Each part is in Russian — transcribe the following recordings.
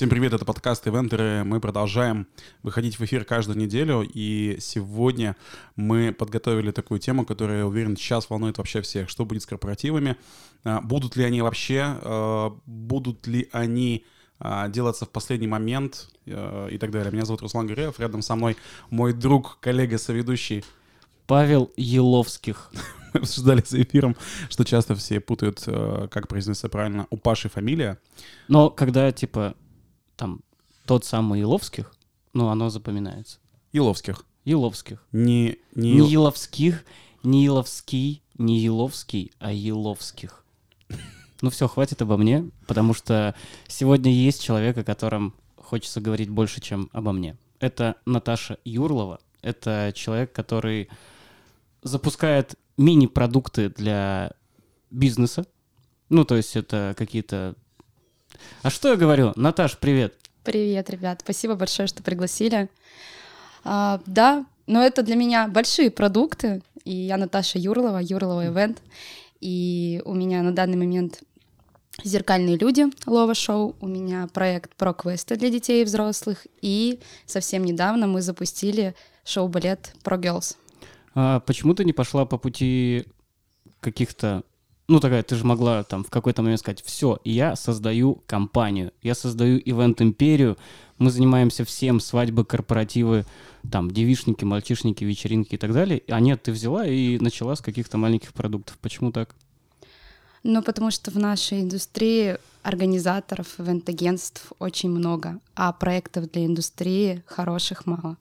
Всем привет, это подкаст «Ивентеры». Мы продолжаем выходить в эфир каждую неделю, и сегодня мы подготовили такую тему, которая, я уверен, сейчас волнует вообще всех. Что будет с корпоративами? А, будут ли они вообще? А, будут ли они а, делаться в последний момент и так далее. Меня зовут Руслан Гуреев, рядом со мной мой друг, коллега, соведущий Павел Еловских. Мы обсуждали за эфиром, что часто все путают, как произносится правильно, у Паши фамилия. Но когда, типа, там тот самый Иловских, ну, оно запоминается. Иловских. Иловских. Не, не... не Иловских, не Иловский, не Иловский, а Иловских. Ну все, хватит обо мне, потому что сегодня есть человек, о котором хочется говорить больше, чем обо мне. Это Наташа Юрлова. Это человек, который запускает мини-продукты для бизнеса. Ну, то есть это какие-то а что я говорю? Наташ, привет. Привет, ребят. Спасибо большое, что пригласили. А, да, но это для меня большие продукты. И я Наташа Юрлова, Юрлова Ивент. И у меня на данный момент «Зеркальные люди» Лова Шоу, у меня проект про квесты для детей и взрослых, и совсем недавно мы запустили шоу-балет про Girls. А почему ты не пошла по пути каких-то ну, такая, ты же могла там в какой-то момент сказать, все, я создаю компанию, я создаю ивент-империю, мы занимаемся всем, свадьбы, корпоративы, там, девишники, мальчишники, вечеринки и так далее. А нет, ты взяла и начала с каких-то маленьких продуктов. Почему так? Ну, потому что в нашей индустрии организаторов, ивент-агентств очень много, а проектов для индустрии хороших мало.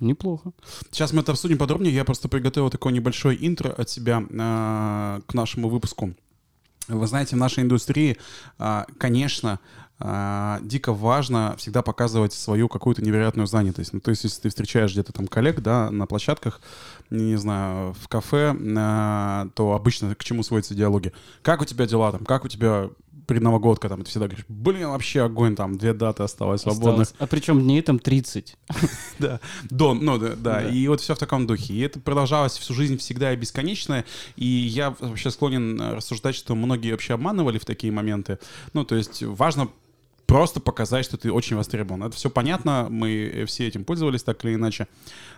Неплохо. Сейчас мы это обсудим подробнее. Я просто приготовил такое небольшое интро от себя э, к нашему выпуску. Вы знаете, в нашей индустрии, э, конечно, э, дико важно всегда показывать свою какую-то невероятную занятость. Ну, то есть, если ты встречаешь где-то там коллег, да, на площадках, не знаю, в кафе, э, то обычно к чему сводятся диалоги? Как у тебя дела там? Как у тебя предновогодка, там, ты всегда говоришь, блин, вообще огонь, там, две даты осталось свободных. Осталось. А причем дней там 30. Да, до, ну, да, да, и вот все в таком духе. И это продолжалось всю жизнь всегда и бесконечно, и я вообще склонен рассуждать, что многие вообще обманывали в такие моменты. Ну, то есть важно просто показать, что ты очень востребован. Это все понятно, мы все этим пользовались так или иначе.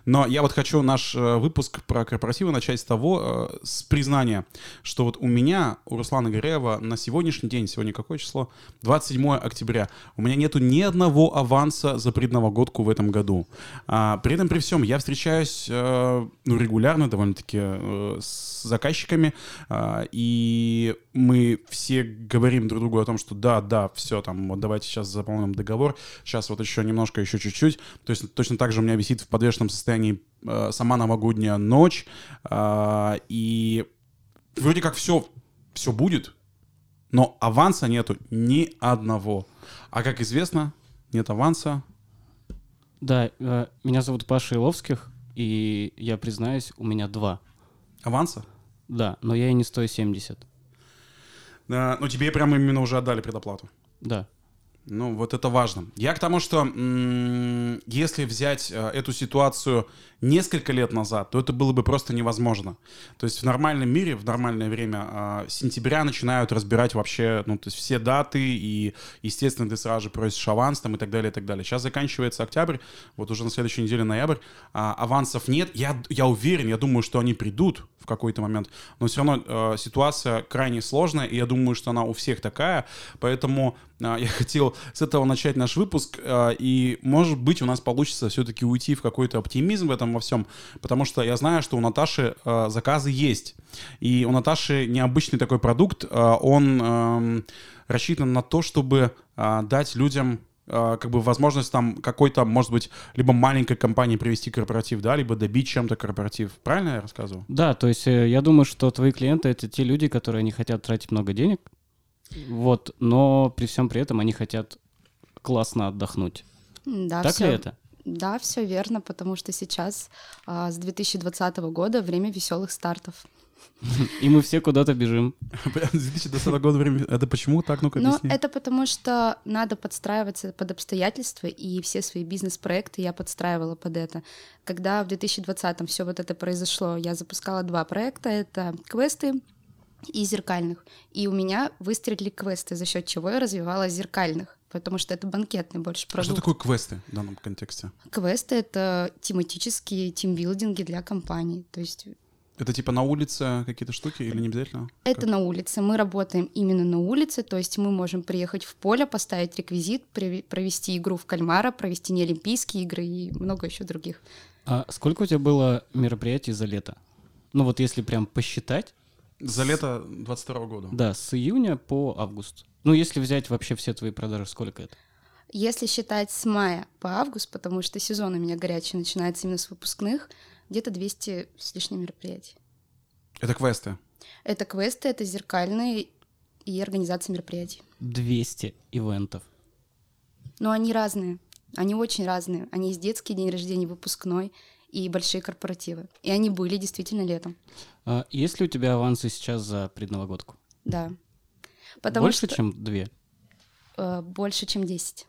Но я вот хочу наш э, выпуск про корпоративы начать с того, э, с признания, что вот у меня, у Руслана Гореева на сегодняшний день, сегодня какое число? 27 октября. У меня нету ни одного аванса за предновогодку в этом году. А, при этом, при всем, я встречаюсь э, ну, регулярно довольно-таки с заказчиками, а, и мы все говорим друг другу о том, что да, да, все, там, вот давайте сейчас заполним договор, сейчас вот еще немножко, еще чуть-чуть. То есть точно так же у меня висит в подвешенном состоянии э, сама новогодняя ночь, э, и вроде как все, все будет, но аванса нету ни одного. А как известно, нет аванса. Да, э, меня зовут Паша Иловских, и я признаюсь, у меня два. Аванса? Да, но я и не стою 70. Да, ну тебе прямо именно уже отдали предоплату. Да. Ну, вот это важно. Я к тому, что если взять э, эту ситуацию несколько лет назад, то это было бы просто невозможно. То есть в нормальном мире, в нормальное время э, сентября начинают разбирать вообще, ну, то есть все даты, и, естественно, ты сразу же просишь аванс там и так далее, и так далее. Сейчас заканчивается октябрь, вот уже на следующей неделе ноябрь, а авансов нет. Я, я уверен, я думаю, что они придут в какой-то момент, но все равно э, ситуация крайне сложная, и я думаю, что она у всех такая, поэтому э, я хотел с этого начать наш выпуск, э, и, может быть, у нас получится все-таки уйти в какой-то оптимизм в этом во всем, потому что я знаю, что у Наташи э, заказы есть, и у Наташи необычный такой продукт, э, он э, рассчитан на то, чтобы э, дать людям как бы возможность там какой-то, может быть, либо маленькой компании привести корпоратив, да, либо добить чем-то корпоратив. Правильно я рассказывал? Да, то есть э, я думаю, что твои клиенты — это те люди, которые не хотят тратить много денег, вот, но при всем при этом они хотят классно отдохнуть. Да, так все, ли это? Да, все верно, потому что сейчас а, с 2020 года время веселых стартов. И мы все куда-то бежим. С 2020 года время. Это почему так? Ну-ка Ну, это потому что надо подстраиваться под обстоятельства, и все свои бизнес-проекты я подстраивала под это. Когда в 2020 все вот это произошло, я запускала два проекта. Это квесты и зеркальных. И у меня выстрелили квесты, за счет чего я развивала зеркальных. потому что это банкетный больше А продукт. что такое квесты в данном контексте? Квесты — это тематические тимбилдинги для компаний. То есть Это типа на улице какие-то штуки или не обязательно? это на улице. Мы работаем именно на улице, то есть мы можем приехать в поле, поставить реквизит, провести игру в кальмара, провести неолимпийские игры и много еще других. А сколько у тебя было мероприятий за лето? Ну вот если прям посчитать, За лето 22 года. да, с июня по август. Ну если взять вообще все твои продажи, сколько это? Если считать с мая по август, потому что сезон у меня горячий начинается именно с выпускных, где-то 200 с лишним мероприятий. Это квесты. Это квесты, это зеркальные и организация мероприятий. 200 ивентов. Но они разные. Они очень разные. Они есть детский день рождения, выпускной и большие корпоративы. И они были действительно летом. А есть ли у тебя авансы сейчас за предновогодку? Да. Потому Больше, что чем две? э, больше, чем 10.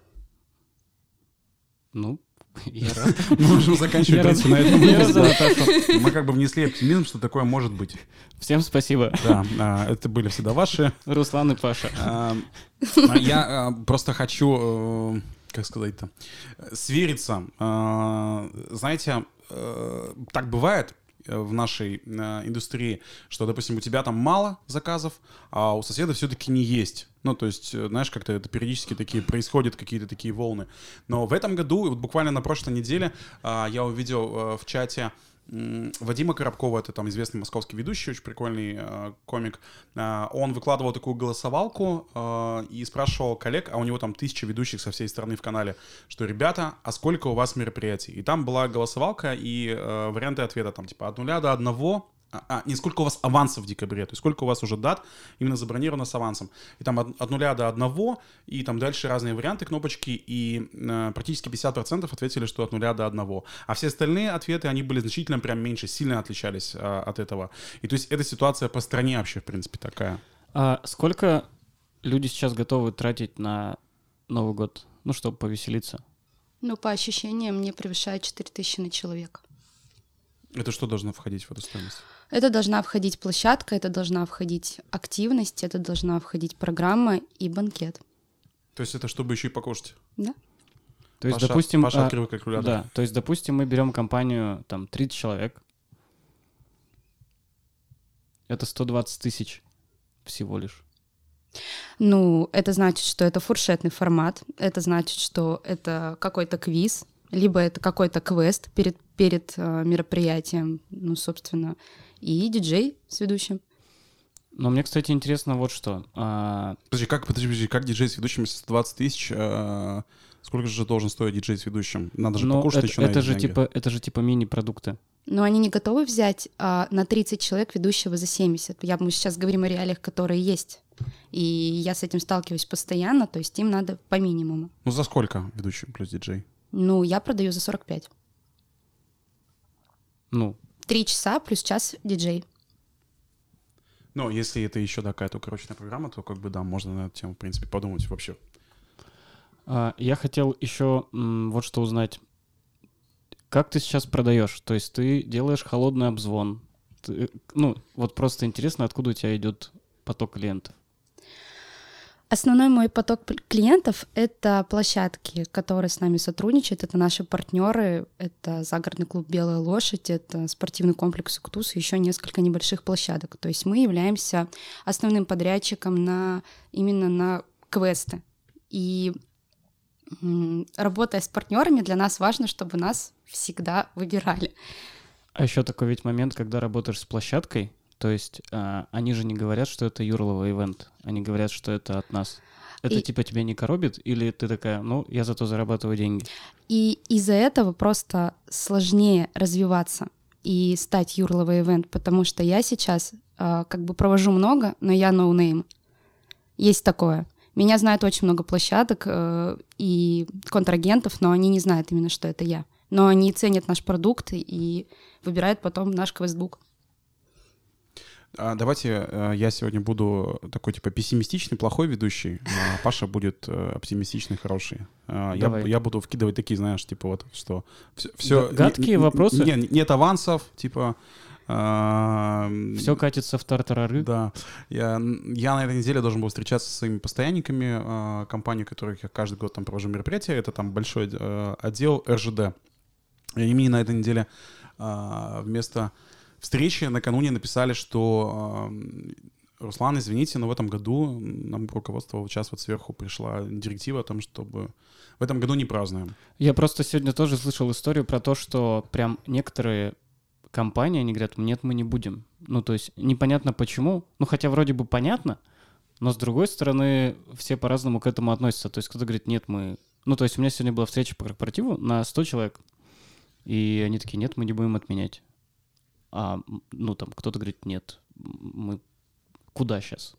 Ну, я рад. Мы можем заканчивать, принципе, на этом. Мы как бы внесли оптимизм, что такое может быть. Всем спасибо, Да, а, это были всегда ваши. Руслан и Паша. А, а Я просто хочу, э, как сказать-то, свериться. Знаете, э, так бывает в нашей э, индустрии, что, допустим, у тебя там мало заказов, а у соседа все-таки не есть. Ну, то есть, э, знаешь, как-то это периодически такие происходят какие-то такие волны. Но в этом году, вот буквально на прошлой неделе, а, я увидел э, в чате Вадима Коробкова, это там известный московский ведущий, очень прикольный э, комик, э, он выкладывал такую голосовалку э, и спрашивал коллег, а у него там тысяча ведущих со всей страны в канале, что, ребята, а сколько у вас мероприятий? И там была голосовалка и э, варианты ответа, там типа от нуля до одного, а, а, не сколько у вас авансов в декабре, то есть сколько у вас уже дат именно забронировано с авансом. И там от, от нуля до одного, и там дальше разные варианты, кнопочки, и э, практически 50% ответили, что от нуля до одного. А все остальные ответы, они были значительно прям меньше, сильно отличались э, от этого. И то есть эта ситуация по стране вообще, в принципе, такая. А сколько люди сейчас готовы тратить на Новый год, ну, чтобы повеселиться? Ну, по ощущениям, не превышает 4000 на человека. Это что должно входить в эту стоимость? Это должна входить площадка, это должна входить активность, это должна входить программа и банкет. То есть это чтобы еще и покушать? Да? То есть, Паша, допустим... Паша а, открыл калькулятор. Да, то есть, допустим, мы берем компанию, там, 30 человек. Это 120 тысяч всего лишь. Ну, это значит, что это фуршетный формат, это значит, что это какой-то квиз, либо это какой-то квест перед, перед э, мероприятием, ну, собственно, и диджей с ведущим. Но мне, кстати, интересно вот что. А, Подожди, как, подожди, подожди, как диджей с ведущим 120 тысяч? э, сколько же должен стоить диджей с ведущим? Надо же ну, покушать это, еще на это эти же деньги. типа, это же типа мини-продукты. Но они не готовы взять а, на 30 человек ведущего за 70. Я, мы сейчас говорим о реалиях, которые есть. И я с этим сталкиваюсь постоянно, то есть им надо по минимуму. Ну за сколько ведущий плюс диджей? Ну, я продаю за 45. Ну, Три часа плюс час диджей. Ну, если это еще такая укороченная программа, то как бы да, можно на эту тему, в принципе, подумать вообще. а, я хотел еще м, вот что узнать. Как ты сейчас продаешь? То есть ты делаешь холодный обзвон. Ты- ну, вот просто интересно, откуда у тебя идет поток клиентов. Основной мой поток клиентов — это площадки, которые с нами сотрудничают. Это наши партнеры, это загородный клуб «Белая лошадь», это спортивный комплекс «Уктус» и еще несколько небольших площадок. То есть мы являемся основным подрядчиком на, именно на квесты. И работая с партнерами, для нас важно, чтобы нас всегда выбирали. А еще такой ведь момент, когда работаешь с площадкой, то есть а, они же не говорят, что это Юрлова event, они говорят, что это от нас. Это И- типа тебя не коробит, или ты такая, ну, я зато зарабатываю деньги. И из-за этого просто сложнее развиваться и стать Юрлова event, потому что я сейчас а, как бы провожу много, но я no name. Есть такое. Меня знает очень много площадок э, и контрагентов, но они не знают именно, что это я. Но они ценят наш продукт и выбирают потом наш квестбук. А, давайте э, я сегодня буду такой типа пессимистичный, плохой ведущий, а Паша будет э, оптимистичный, хороший. А, я, я буду вкидывать такие, знаешь, типа вот, что все... Г- гадкие вопросы? нет авансов, типа А, Все катится в тартарары. Да. Я, я на этой неделе должен был встречаться со своими постоянниками компании, которых я каждый год там провожу мероприятия. Это там большой э, отдел РЖД. И они мне на этой неделе вместо встречи накануне написали, что Руслан, извините, но в этом году нам руководство вот сейчас вот сверху пришла директива о том, чтобы в этом году не празднуем. Я просто сегодня тоже слышал историю про то, что прям некоторые компании, они говорят, нет, мы не будем. Ну, то есть непонятно почему. Ну, хотя вроде бы понятно, но с другой стороны, все по-разному к этому относятся. То есть кто-то говорит, нет, мы... Ну, то есть у меня сегодня была встреча по корпоративу на 100 человек, и они такие, нет, мы не будем отменять. А, ну, там, кто-то говорит, нет, мы куда сейчас?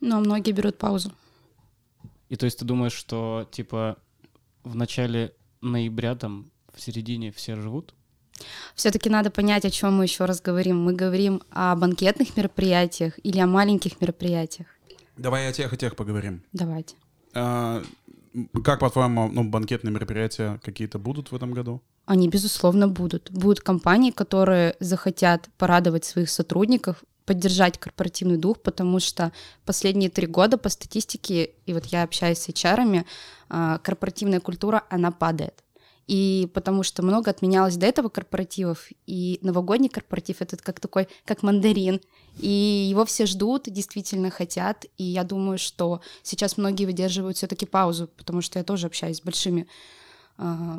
Но многие берут паузу. И то есть ты думаешь, что, типа, в начале ноября, там, в середине все живут? Все-таки надо понять, о чем мы еще раз говорим. Мы говорим о банкетных мероприятиях или о маленьких мероприятиях. Давай о тех и тех поговорим. Давайте. А, как, по-твоему, ну, банкетные мероприятия какие-то будут в этом году? Они, безусловно, будут. Будут компании, которые захотят порадовать своих сотрудников, поддержать корпоративный дух, потому что последние три года по статистике, и вот я общаюсь с HR, а, корпоративная культура, она падает. И потому что много отменялось до этого корпоративов, и новогодний корпоратив это как такой, как мандарин, и его все ждут, действительно хотят, и я думаю, что сейчас многие выдерживают все-таки паузу, потому что я тоже общаюсь с большими э,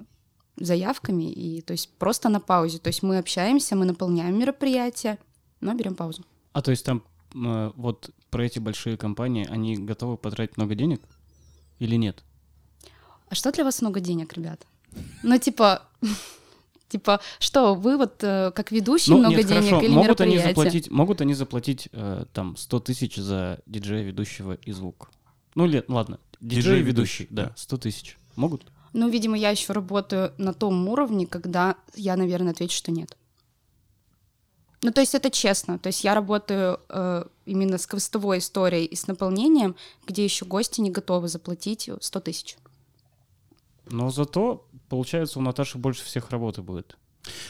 заявками, и то есть просто на паузе, то есть мы общаемся, мы наполняем мероприятие, но берем паузу. А то есть там э, вот про эти большие компании, они готовы потратить много денег или нет? А что для вас много денег, ребята? Ну, типа, типа, что, вы вот э, как ведущий ну, много нет, денег хорошо. или могут они заплатить, Могут они заплатить э, там 100 тысяч за диджея, ведущего и звук? Ну, лет, ладно, диджей, ведущий, да, 100 тысяч. Могут? Ну, видимо, я еще работаю на том уровне, когда я, наверное, отвечу, что нет. Ну, то есть это честно. То есть я работаю э, именно с квестовой историей и с наполнением, где еще гости не готовы заплатить 100 тысяч. Но зато, получается, у Наташи больше всех работы будет.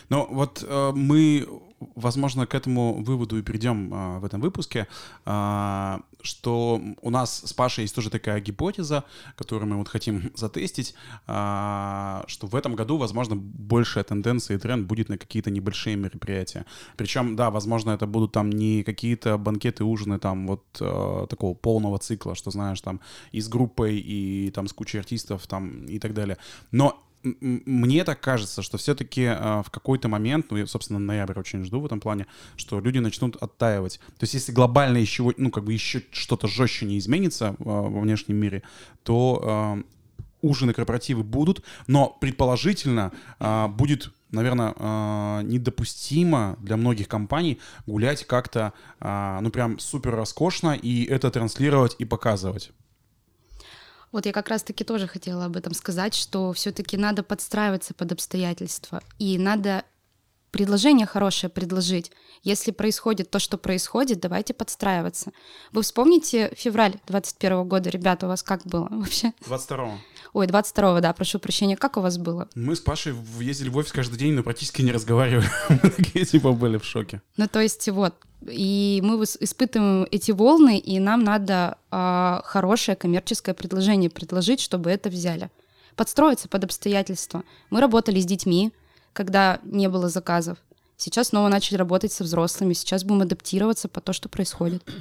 Ну вот э, мы, возможно, к этому выводу и придем э, в этом выпуске, э, что у нас с Пашей есть тоже такая гипотеза, которую мы вот хотим затестить, э, что в этом году, возможно, большая тенденция и тренд будет на какие-то небольшие мероприятия. Причем, да, возможно, это будут там не какие-то банкеты, ужины там вот э, такого полного цикла, что знаешь, там и с группой, и там с кучей артистов там и так далее. Но мне так кажется, что все-таки э, в какой-то момент, ну, я, собственно, ноябрь очень жду в этом плане, что люди начнут оттаивать. То есть, если глобально еще, ну, как бы еще что-то жестче не изменится э, во внешнем мире, то э, ужины, корпоративы будут, но предположительно будет наверное, недопустимо для многих компаний гулять как-то, ну, прям супер роскошно и это транслировать и показывать. Вот я как раз-таки тоже хотела об этом сказать, что все-таки надо подстраиваться под обстоятельства, и надо предложение хорошее предложить. Если происходит то, что происходит, давайте подстраиваться. Вы вспомните февраль 21 года, ребята, у вас как было вообще? 22 Ой, 22 да, прошу прощения. Как у вас было? Мы с Пашей ездили в офис каждый день, но практически не разговаривали. Мы такие типа были в шоке. Ну, то есть вот, и мы испытываем эти волны, и нам надо э, хорошее коммерческое предложение предложить, чтобы это взяли. Подстроиться под обстоятельства. Мы работали с детьми, когда не было заказов. Сейчас снова начали работать со взрослыми. Сейчас будем адаптироваться по то, что происходит.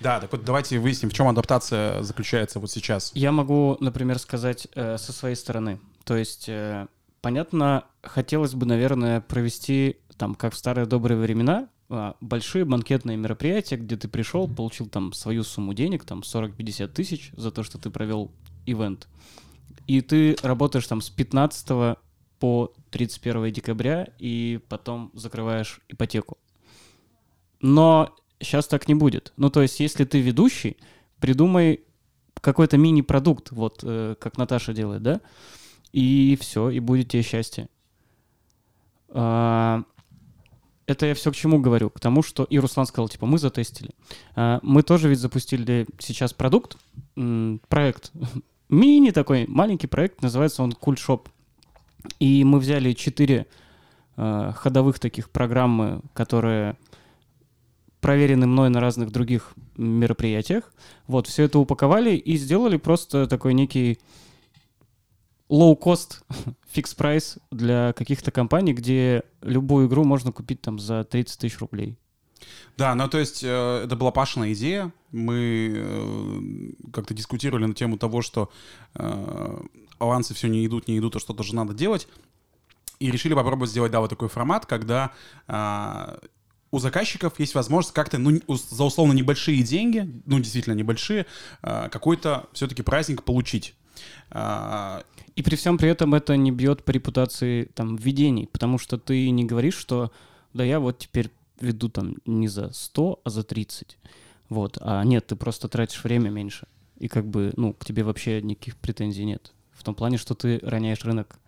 Да, так вот давайте выясним, в чем адаптация заключается вот сейчас. Я могу, например, сказать э, со своей стороны. То есть, э, понятно, хотелось бы, наверное, провести там, как в старые добрые времена, большие банкетные мероприятия, где ты пришел, получил там свою сумму денег, там 40-50 тысяч за то, что ты провел ивент. И ты работаешь там с 15 по 31 декабря и потом закрываешь ипотеку. Но сейчас так не будет. Ну, то есть, если ты ведущий, придумай какой-то мини-продукт, вот э, как Наташа делает, да, и все, и будет тебе счастье. А, это я все к чему говорю? К тому, что и Руслан сказал, типа, мы затестили. А, мы тоже ведь запустили сейчас продукт, проект, мини такой, маленький проект, называется он Shop. И мы взяли четыре э, ходовых таких программы, которые проверены мной на разных других мероприятиях. Вот, все это упаковали и сделали просто такой некий low-cost fixed прайс для каких-то компаний, где любую игру можно купить там за 30 тысяч рублей. Да, ну то есть э, это была Пашина идея. Мы э, как-то дискутировали на тему того, что э, авансы все не идут, не идут, а что-то же надо делать. И решили попробовать сделать, да, вот такой формат, когда э, у заказчиков есть возможность как-то, ну, за условно небольшие деньги, ну, действительно небольшие, э, какой-то все-таки праздник получить. Э, и при всем при этом это не бьет по репутации там введений, потому что ты не говоришь, что да я вот теперь веду там не за 100, а за 30. Вот. А нет, ты просто тратишь время меньше. И как бы, ну, к тебе вообще никаких претензий нет. В том плане, что ты роняешь рынок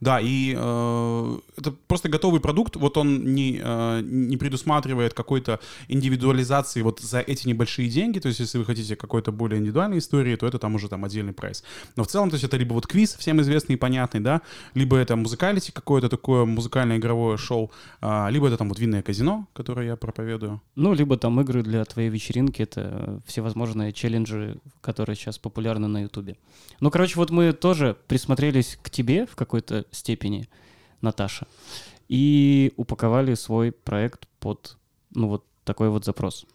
да, и э, это просто готовый продукт, вот он не, э, не предусматривает какой-то индивидуализации вот за эти небольшие деньги, то есть если вы хотите какой-то более индивидуальной истории, то это там уже там отдельный прайс. Но в целом, то есть это либо вот квиз, всем известный и понятный, да, либо это музыкалити какое-то такое музыкальное игровое шоу, э, либо это там вот винное казино, которое я проповедую. Ну, либо там игры для твоей вечеринки, это всевозможные челленджи, которые сейчас популярны на Ютубе. Ну, короче, вот мы тоже присмотрелись к тебе в какой-то какой-то степени, Наташа, и упаковали свой проект под, ну, вот такой вот запрос.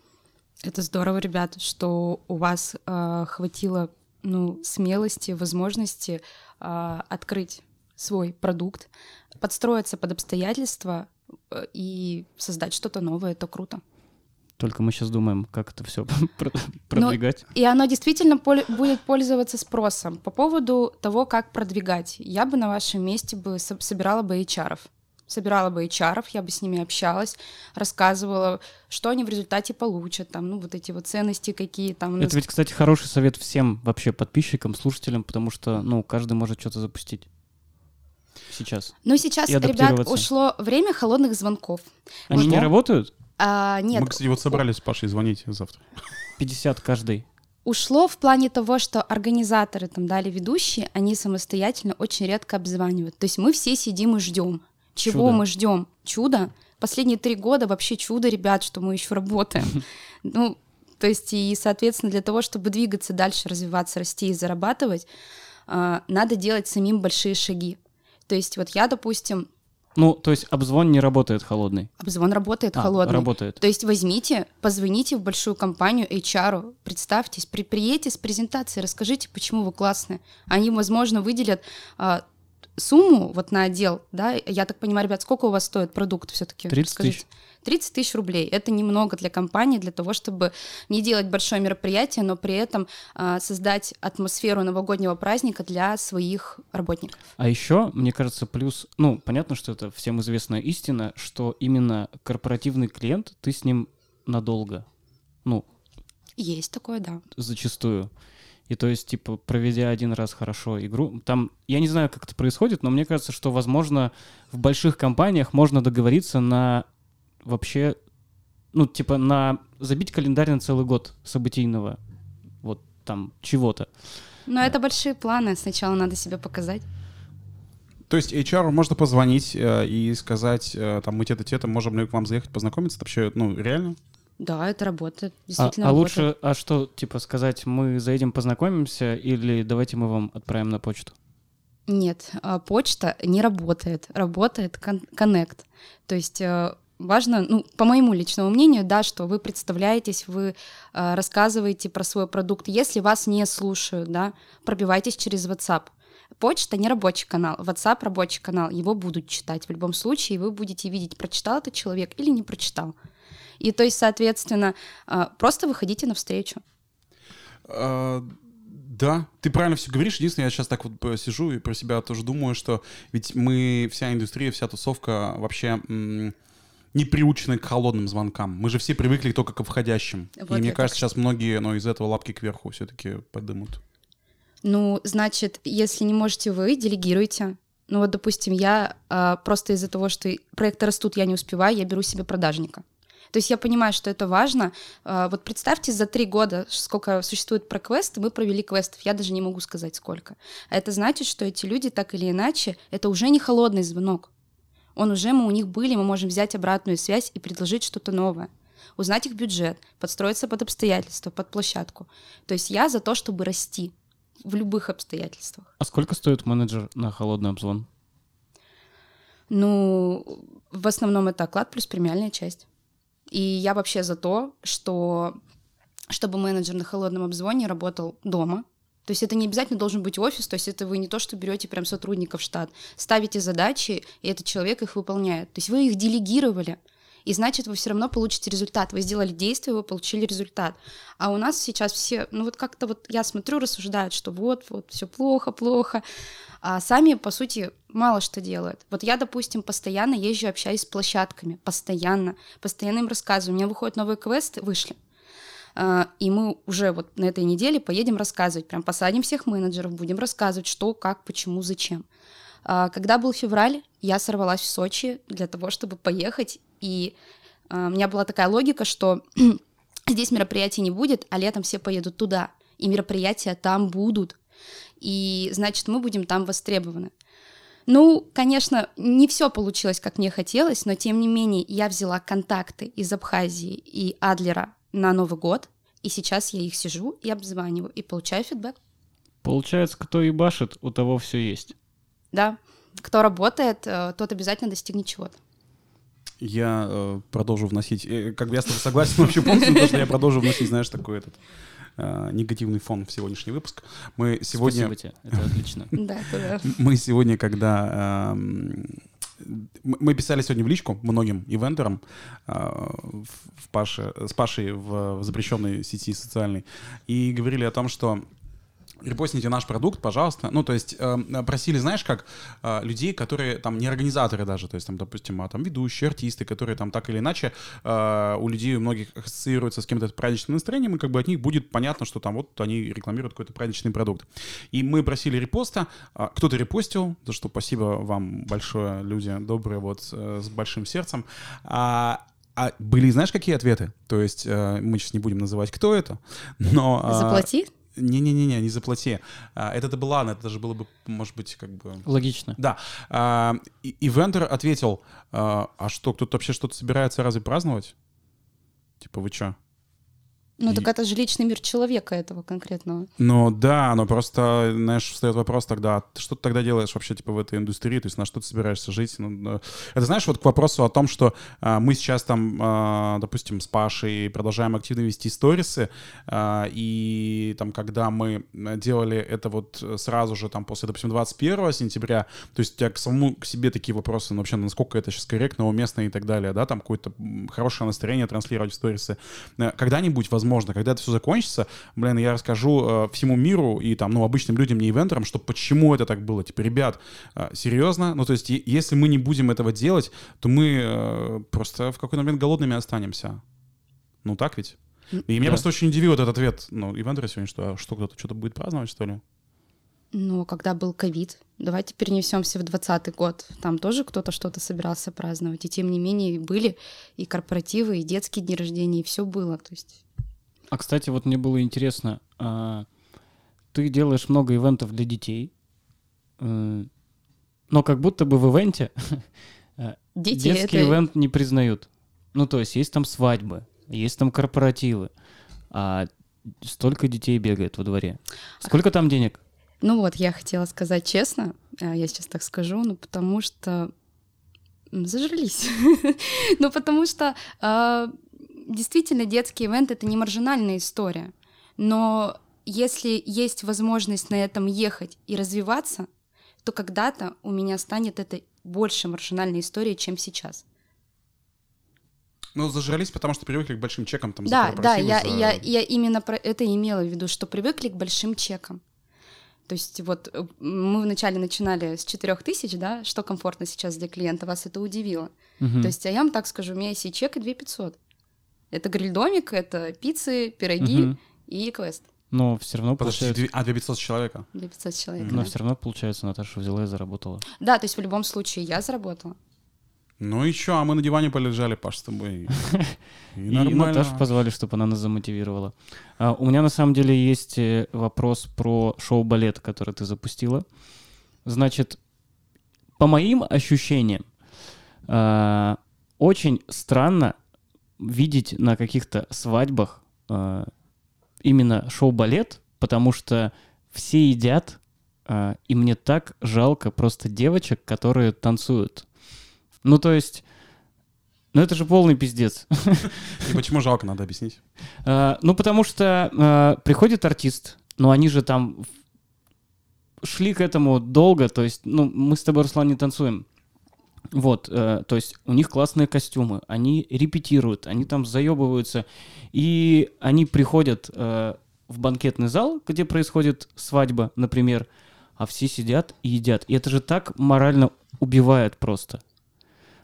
Это здорово, ребят, что у вас э, хватило, ну, смелости, возможности э, открыть свой продукт, подстроиться под обстоятельства э, и создать что-то новое. Это круто. Только мы сейчас думаем, как это все продвигать. Но, и оно действительно пол- будет пользоваться спросом. По поводу того, как продвигать, я бы на вашем месте бы со- собирала бы HR. -ов. Собирала бы HR, я бы с ними общалась, рассказывала, что они в результате получат, там, ну, вот эти вот ценности какие там. Это ведь, кстати, хороший совет всем вообще подписчикам, слушателям, потому что, ну, каждый может что-то запустить сейчас. Ну, сейчас, ребят, ушло время холодных звонков. Они вот. не работают? А, нет. Мы, кстати, вот собрались с Пашей звонить завтра. 50 каждый. Ушло в плане того, что организаторы, там, дали ведущие, они самостоятельно очень редко обзванивают. То есть мы все сидим и ждем. Чего чудо. мы ждем? Чудо? Последние три года вообще чудо, ребят, что мы еще работаем. Ну, то есть, и, соответственно, для того, чтобы двигаться дальше, развиваться, расти и зарабатывать, а, надо делать самим большие шаги. То есть, вот я, допустим, ну, то есть обзвон не работает холодный? Обзвон работает а, холодный. работает. То есть возьмите, позвоните в большую компанию HR, представьтесь, при, приедете с презентацией, расскажите, почему вы классные. Они, возможно, выделят а, сумму вот на отдел, да, я так понимаю, ребят, сколько у вас стоит продукт все-таки? 30 тысяч. 30 тысяч рублей. Это немного для компании, для того, чтобы не делать большое мероприятие, но при этом а, создать атмосферу новогоднего праздника для своих работников. А еще, мне кажется, плюс, ну, понятно, что это всем известная истина, что именно корпоративный клиент, ты с ним надолго. Ну, есть такое, да. Зачастую. И то есть, типа, проведя один раз хорошо игру, там, я не знаю, как это происходит, но мне кажется, что, возможно, в больших компаниях можно договориться на вообще, ну, типа, на забить календарь на целый год событийного, вот там, чего-то. Но это большие планы, сначала надо себя показать. То есть HR можно позвонить э, и сказать, э, там, мы те-то, те-то, можем ли к вам заехать познакомиться? Это вообще, ну, реально? Да, это работает, действительно а, а работает. лучше, а что, типа, сказать, мы заедем, познакомимся, или давайте мы вам отправим на почту? Нет, а, почта не работает, работает Connect. То есть э, важно, ну, по моему личному мнению, да, что вы представляетесь, вы э, рассказываете про свой продукт. Если вас не слушают, да, пробивайтесь через WhatsApp. Почта не рабочий канал, WhatsApp рабочий канал, его будут читать в любом случае, и вы будете видеть, прочитал этот человек или не прочитал. И то есть, соответственно, э, просто выходите навстречу. Uh... Да, ты правильно все говоришь. Единственное, я сейчас так вот сижу и про себя тоже думаю, что ведь мы, вся индустрия, вся тусовка вообще не приучены к холодным звонкам. Мы же все привыкли только к входящим. Вот и мне кажется, сейчас многие ну, из этого лапки кверху все-таки подымут. Ну, значит, если не можете вы, делегируйте. Ну вот, допустим, я э, просто из-за того, что проекты растут, я не успеваю, я беру себе продажника. То есть я понимаю, что это важно. Э, вот представьте, за три года, сколько существует про квесты, мы провели квестов, я даже не могу сказать сколько. А это значит, что эти люди так или иначе, это уже не холодный звонок Он уже, мы у них были, мы можем взять обратную связь и предложить что-то новое узнать их бюджет, подстроиться под обстоятельства, под площадку. То есть я за то, чтобы расти в любых обстоятельствах. А сколько стоит менеджер на холодный обзвон? Ну, в основном это оклад плюс премиальная часть. И я вообще за то, что чтобы менеджер на холодном обзвоне работал дома. То есть это не обязательно должен быть офис, то есть это вы не то, что берете прям сотрудников в штат, ставите задачи, и этот человек их выполняет. То есть вы их делегировали, и значит, вы все равно получите результат. Вы сделали действие, вы получили результат. А у нас сейчас все, ну вот как-то вот я смотрю, рассуждают, что вот, вот, все плохо, плохо а сами, по сути, мало что делают. Вот я, допустим, постоянно езжу, общаюсь с площадками, постоянно, постоянно им рассказываю. У меня выходят новые квесты, вышли. А, и мы уже вот на этой неделе поедем рассказывать, прям посадим всех менеджеров, будем рассказывать, что, как, почему, зачем. А, когда был февраль, я сорвалась в Сочи для того, чтобы поехать, и а, у меня была такая логика, что здесь мероприятий не будет, а летом все поедут туда, и мероприятия там будут и значит, мы будем там востребованы. Ну, конечно, не все получилось, как мне хотелось, но тем не менее я взяла контакты из Абхазии и Адлера на Новый год, и сейчас я их сижу и обзваниваю, и получаю фидбэк. Получается, кто и башит, у того все есть. Да, кто работает, э, тот обязательно достигнет чего-то. Я э, продолжу вносить, э, как бы я с тобой согласен вообще полностью, потому что я продолжу вносить, знаешь, такой этот э, негативный фон в сегодняшний выпуск. Мы сегодня... Спасибо тебе, это отлично. Да. Мы сегодня, когда эм, мы писали сегодня в личку многим ивентерам э, в Паше, с Пашей в запрещенной сети социальной и говорили о том, что репостните наш продукт, пожалуйста. Ну, то есть э, просили, знаешь, как э, людей, которые там не организаторы даже, то есть там, допустим, а, там ведущие, артисты, которые там так или иначе э, у людей у многих ассоциируются с каким-то праздничным настроением, и как бы от них будет понятно, что там вот они рекламируют какой-то праздничный продукт. И мы просили репоста, э, кто-то репостил, за что спасибо вам большое, люди добрые, вот э, с большим сердцем. А, а были, знаешь, какие ответы? То есть э, мы сейчас не будем называть, кто это, но... Э, Заплати? Не-не-не, не заплати. А, это бы ладно, это даже было бы, может быть, как бы... Логично. Да. А, и, и Вендер ответил, а, а что, кто-то вообще что-то собирается разве праздновать? Типа, вы чё? Ну, так это же личный мир человека этого конкретного. Ну, да, но просто, знаешь, встает вопрос тогда, ты что ты тогда делаешь вообще, типа, в этой индустрии, то есть на что ты собираешься жить? Ну, это, знаешь, вот к вопросу о том, что а, мы сейчас там, а, допустим, с Пашей продолжаем активно вести сторисы, а, и там, когда мы делали это вот сразу же, там, после, допустим, 21 сентября, то есть у тебя к самому, к себе такие вопросы, ну, вообще, насколько это сейчас корректно, уместно и так далее, да, там какое-то хорошее настроение транслировать в сторисы. Э, когда-нибудь, возможно, возможно, когда это все закончится, блин, я расскажу э, всему миру и там, ну, обычным людям, не ивентерам, что почему это так было. Типа, ребят, э, серьезно, ну, то есть, если мы не будем этого делать, то мы э, просто в какой-то момент голодными останемся. Ну, так ведь? И да. меня просто очень удивил этот ответ, ну, ивентеры сегодня, что, а что кто-то что-то будет праздновать, что ли? Ну, когда был ковид, давайте перенесемся в 2020 год. Там тоже кто-то что-то собирался праздновать. И тем не менее были и корпоративы, и детские дни рождения, и все было. То есть а, кстати, вот мне было интересно, а, ты делаешь много ивентов для детей, э, но как будто бы в ивенте э, Дети детский это... ивент не признают. Ну, то есть есть там свадьбы, есть там корпоративы, а столько детей бегает во дворе. Сколько там денег? Ну вот, я хотела сказать честно, а, я сейчас так скажу, ну потому что зажрались. ну потому что а, действительно детский ивент — это не маржинальная история, но если есть возможность на этом ехать и развиваться, то когда-то у меня станет это больше маржинальной историей, чем сейчас. Ну, зажрались, потому что привыкли к большим чекам. Там, да, да, я, за... я, я именно про это имела в виду, что привыкли к большим чекам. То есть вот э, мы вначале начинали с 4 тысяч, да, что комфортно сейчас для клиента, вас это удивило. Угу. То есть, а я вам так скажу, у меня есть и чек, и 2 500. Это гриль-домик, это пиццы, пироги угу. и квест. Но все равно Подожди, получается... а, 2500 человека? 2500 человек, Но да. все равно, получается, Наташа взяла и заработала. Да, то есть в любом случае я заработала. Ну и что, а мы на диване полежали, Паш, с тобой. И, и Наташу позвали, чтобы она нас замотивировала. А, у меня на самом деле есть э, вопрос про шоу-балет, который ты запустила. Значит, по моим ощущениям, А, очень странно видеть на каких-то свадьбах а, именно шоу-балет, потому что все едят, а, и мне так жалко просто девочек, которые танцуют. Ну, то есть, ну это же полный пиздец. И почему жалко, надо объяснить. А, Ну, потому что а, приходит артист, но они же там шли к этому долго, то есть, ну, мы с тобой, Руслан, не танцуем. Вот, э, то есть у них классные костюмы, они репетируют, они там заебываются, и они приходят э, в банкетный зал, где происходит свадьба, например, а все сидят и едят. И это же так морально убивает просто.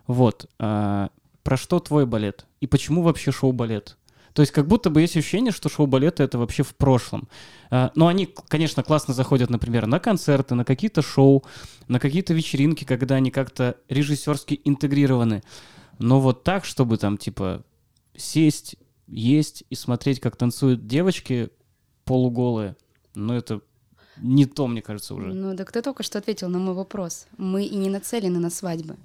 Вот. а, про что твой балет? И почему вообще шоу-балет? То есть как будто бы есть ощущение, что шоу-балеты это вообще в прошлом. А, Но они, конечно, классно заходят, например, на концерты, на какие-то шоу, на какие-то вечеринки, когда они как-то режиссерски интегрированы. Но вот так, чтобы там типа сесть, есть и смотреть, как танцуют девочки полуголые, ну это не то, мне кажется, уже. Ну, так ты только что ответил на мой вопрос. Мы и не нацелены на свадьбы.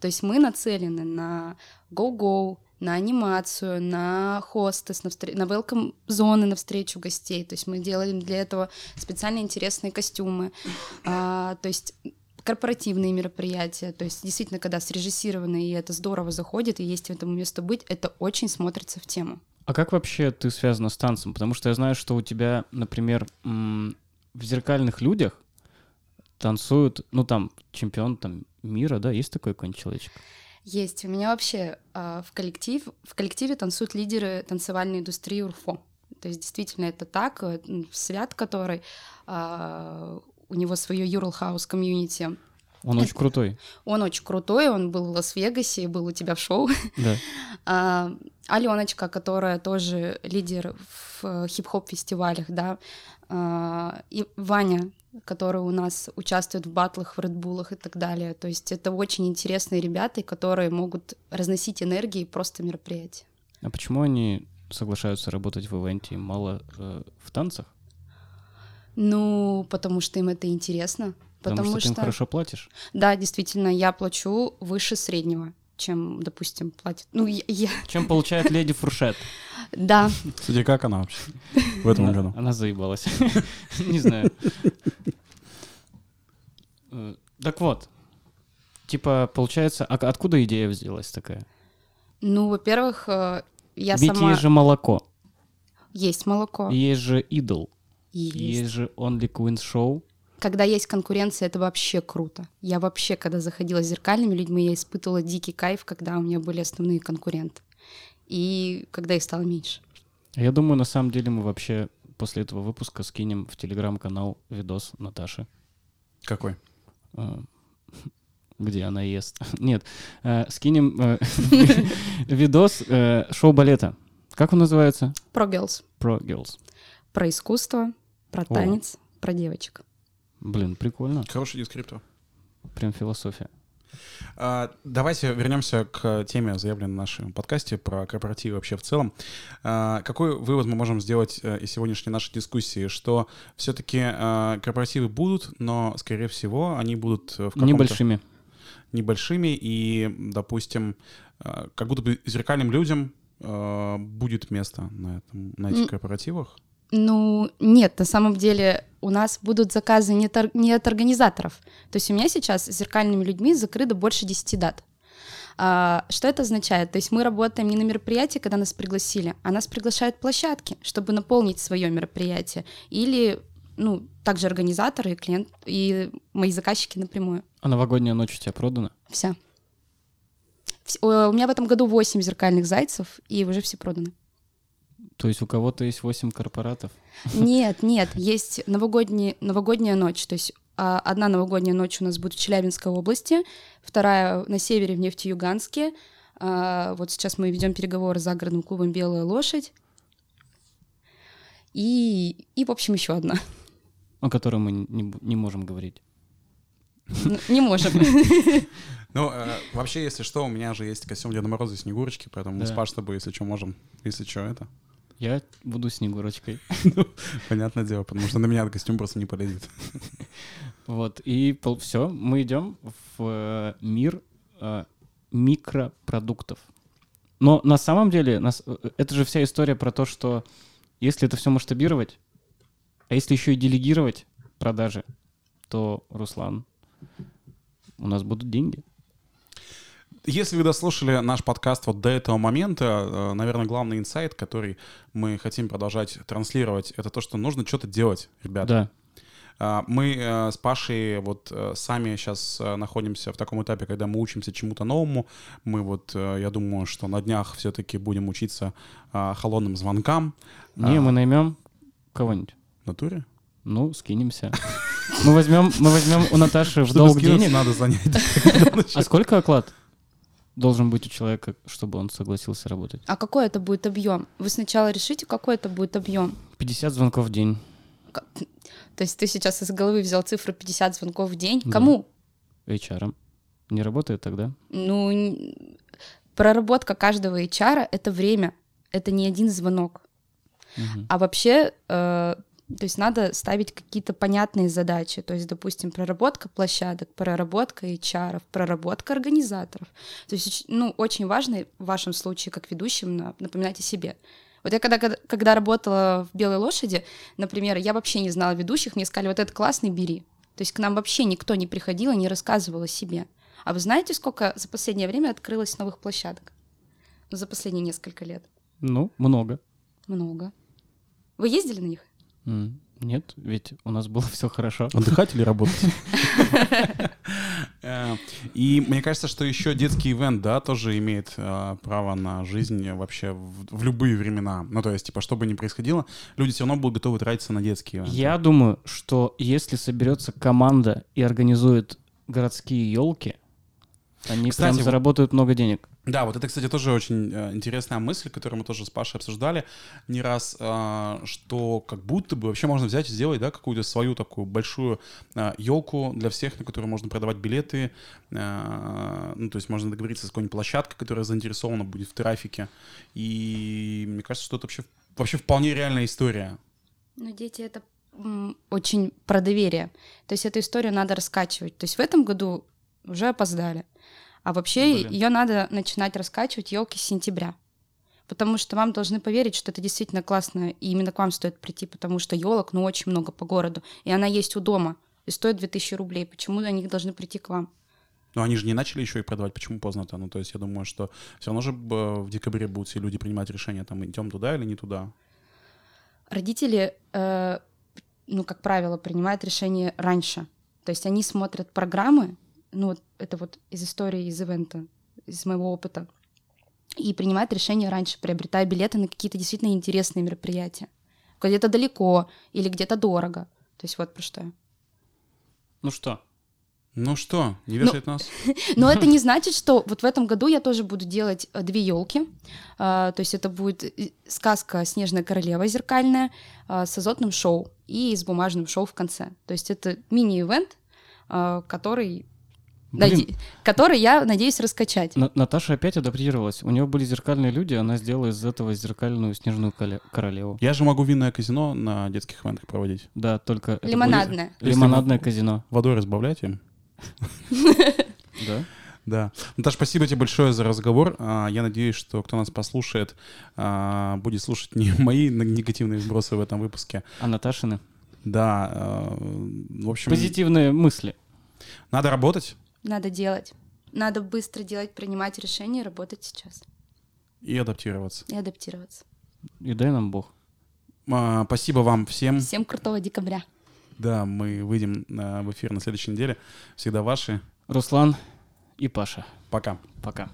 То есть мы нацелены на go-go, на анимацию, на хостес, на, встр- на welcome зоны на встречу гостей. То есть мы делаем для этого специально интересные костюмы. А, то есть корпоративные мероприятия. То есть действительно, когда срежиссировано, и это здорово заходит, и есть в этом место быть, это очень смотрится в тему. А как вообще ты связана с танцем? Потому что я знаю, что у тебя, например, в зеркальных людях танцуют, ну там, чемпион там, мира, да, есть такой какой-нибудь человечек? Есть. У меня вообще а, в, коллектив, в коллективе танцуют лидеры танцевальной индустрии УРФО. То есть действительно это так. э, Свят, который а, у него свое Юрл Хаус комьюнити. Он очень крутой. Он очень крутой, он был в Лас-Вегасе, был у тебя в шоу. Да. А, Аленочка, которая тоже лидер в э, хип-хоп фестивалях, да, А, и Ваня, который у нас участвует в батлах, в Редбулах и так далее. То есть это очень интересные ребята, которые могут разносить энергии просто мероприятия. А почему они соглашаются работать в ивенте, мало э, в танцах? Ну, потому что им это интересно. Потому, что, ты им хорошо платишь. да, действительно, я плачу выше среднего, чем, допустим, платит. Ну, я, Чем получает леди Фуршет? да, Кстати, как она вообще в этом году? Она заебалась. Не знаю. Э, Так вот, типа, получается, а откуда идея взялась такая? ну, во-первых, э, я Ведь сама... есть же молоко, Есть молоко. есть же идол, Есть. есть же Only Queens Show. Когда есть конкуренция, это вообще круто. Я вообще, когда заходила с зеркальными людьми, я испытывала дикий кайф, когда у меня были основные конкуренты. И когда их стало меньше. Я думаю, на самом деле мы вообще после этого выпуска скинем в телеграм-канал видос Наташи, Какой? э, где она ест. Нет, э, скинем э, видос э, шоу-балета. Как он называется? Про girls. Pro Girls. Про искусство, про танец, про девочек. Блин, прикольно. Хороший дескриптор. Прям философия. А, Давайте вернемся к теме, заявленной на нашем подкасте, про корпоративы вообще в целом. А, Какой вывод мы можем сделать э, из сегодняшней нашей дискуссии? Что все-таки корпоративы будут, но, скорее всего, они будут э, в Небольшими. небольшими, и, допустим, э, как будто бы зеркальным людям будет место на, этом, на этих М. корпоративах. Ну, нет, на самом деле у нас будут заказы не, тор- не от организаторов. То есть у меня сейчас с зеркальными людьми закрыто больше 10 дат. А, что это означает? То есть мы работаем не на мероприятии, когда нас пригласили, а нас приглашают площадки, чтобы наполнить свое мероприятие. Или, ну, также организаторы и клиент, и мои заказчики напрямую. А новогодняя ночь у тебя продана? Вся. Вс- о, У меня в этом году 8 зеркальных зайцев, и уже все проданы. То есть у кого-то есть 8 корпоратов? Нет, нет, есть новогодний, новогодняя ночь. То есть а, одна новогодняя ночь у нас будет в Челябинской области, вторая на севере в Нефтеюганске. А, вот сейчас мы ведем переговоры с загородным клубом «Белая лошадь». И, и в общем, еще одна. О которой мы не, не можем говорить. Ну, Не можем. Ну, э, вообще, если что, у меня же есть костюм Деда Мороза и Снегурочки, поэтому мы Да. с Паш с тобой, если что, можем, если что, это. Я буду Снегурочкой. Понятное дело, потому что на меня костюм просто не полезет. Вот, и все, мы идем в э, мир э, микропродуктов. Но на самом деле нас, э, это же вся история про то, что если это все масштабировать, а если еще и делегировать продажи, то, Руслан, у нас будут деньги. Если вы дослушали наш подкаст вот до этого момента, э, наверное, главный инсайт, который мы хотим продолжать транслировать, это то, что нужно что-то делать, ребята. Да. А, Мы э, с Пашей вот э, сами сейчас находимся в таком этапе, когда мы учимся чему-то новому. Мы вот, я думаю, что на днях все-таки будем учиться а, холодным звонкам. Не, А, мы наймем кого-нибудь. В натуре? Ну, скинемся. Мы возьмем, мы возьмем у Наташи в долг денег. надо занять. А сколько оклад должен быть у человека, чтобы он согласился работать? А какой это будет объем? Вы сначала решите, какой это будет объем. 50 звонков в день. Ка- То есть ты сейчас из головы взял цифру 50 звонков в день. Да. Кому? HR. Не работает тогда? Ну, н- проработка каждого HR — это время, это не один звонок. Мгм. А вообще, э, то есть надо ставить какие-то понятные задачи. То есть, допустим, проработка площадок, проработка HR, проработка организаторов. То есть, ну, очень важно в вашем случае, как ведущим, на- напоминать о себе. Вот я когда, когда, когда работала в «Белой лошади», например, я вообще не знала ведущих, мне сказали, вот этот классный, бери. То есть к нам вообще никто не приходил и не рассказывал о себе. А вы знаете, сколько за последнее время открылось новых площадок? Ну, за последние несколько лет. Ну, много. Много. Вы ездили на них? Нет, ведь у нас было все хорошо. Отдыхать или работать? Э, И мне кажется, что еще детский ивент, да, тоже имеет э, право на жизнь вообще в, любые времена. Ну, то есть, типа, что бы ни происходило, люди все равно будут готовы тратиться на детские ивенты. Я думаю, что если соберется команда и организует городские елки, они Кстати, прям заработают много денег. Да, вот это, кстати, тоже очень э, интересная мысль, которую мы тоже с Пашей обсуждали не раз, э, что как будто бы вообще можно взять и сделать, да, какую-то свою такую большую елку для всех, на которую можно продавать билеты, э, ну, то есть можно договориться с какой-нибудь площадкой, которая заинтересована будет в трафике, и мне кажется, что это вообще, вообще вполне реальная история. Ну, дети это очень про доверие. То есть эту историю надо раскачивать. То есть в этом году уже опоздали. А вообще Блин. ее надо начинать раскачивать елки с сентября. Потому что вам должны поверить, что это действительно классно, и именно к вам стоит прийти, потому что елок, ну, очень много по городу. И она есть у дома, и стоит 2000 рублей. Почему они должны прийти к вам? Но они же не начали еще и продавать, почему поздно-то? Ну, то есть я думаю, что все равно же в декабре будут все люди принимать решение, там, идем туда или не туда. Родители, э, ну, как правило, принимают решение раньше. То есть они смотрят программы, ну, вот это вот из истории, из ивента, из моего опыта, и принимают решение раньше, приобретая билеты на какие-то действительно интересные мероприятия. Где-то далеко или где-то дорого. То есть вот про что я. Ну что, Ну что, не вешает нас? Но это не значит, что вот в этом году я тоже буду делать э, две елки. То есть это будет э, сказка Снежная королева зеркальная а, с азотным шоу и с бумажным шоу в конце. То есть это мини-ивент, а, который, Блин. наде- который я надеюсь раскачать. На- Наташа опять адаптировалась. У нее были зеркальные люди, она сделала из этого зеркальную снежную королеву. Я же могу винное казино на детских ивентах проводить. Да, только... это Лимонадная. будет Лимонадное казино. Водой разбавляйте. Да. Да. Наташа, спасибо тебе большое за разговор. А, Я надеюсь, что кто нас послушает, а, будет слушать не мои негативные вбросы в этом выпуске. А Наташины? Да, а, в общем, Позитивные мысли. надо работать Надо делать. Надо быстро делать, принимать решения, работать сейчас и адаптироваться. и адаптироваться. И дай нам Бог. А, Спасибо вам всем. Всем крутого декабря. Да, мы выйдем а, в эфир на следующей неделе. Всегда ваши. Руслан и Паша. Пока. Пока.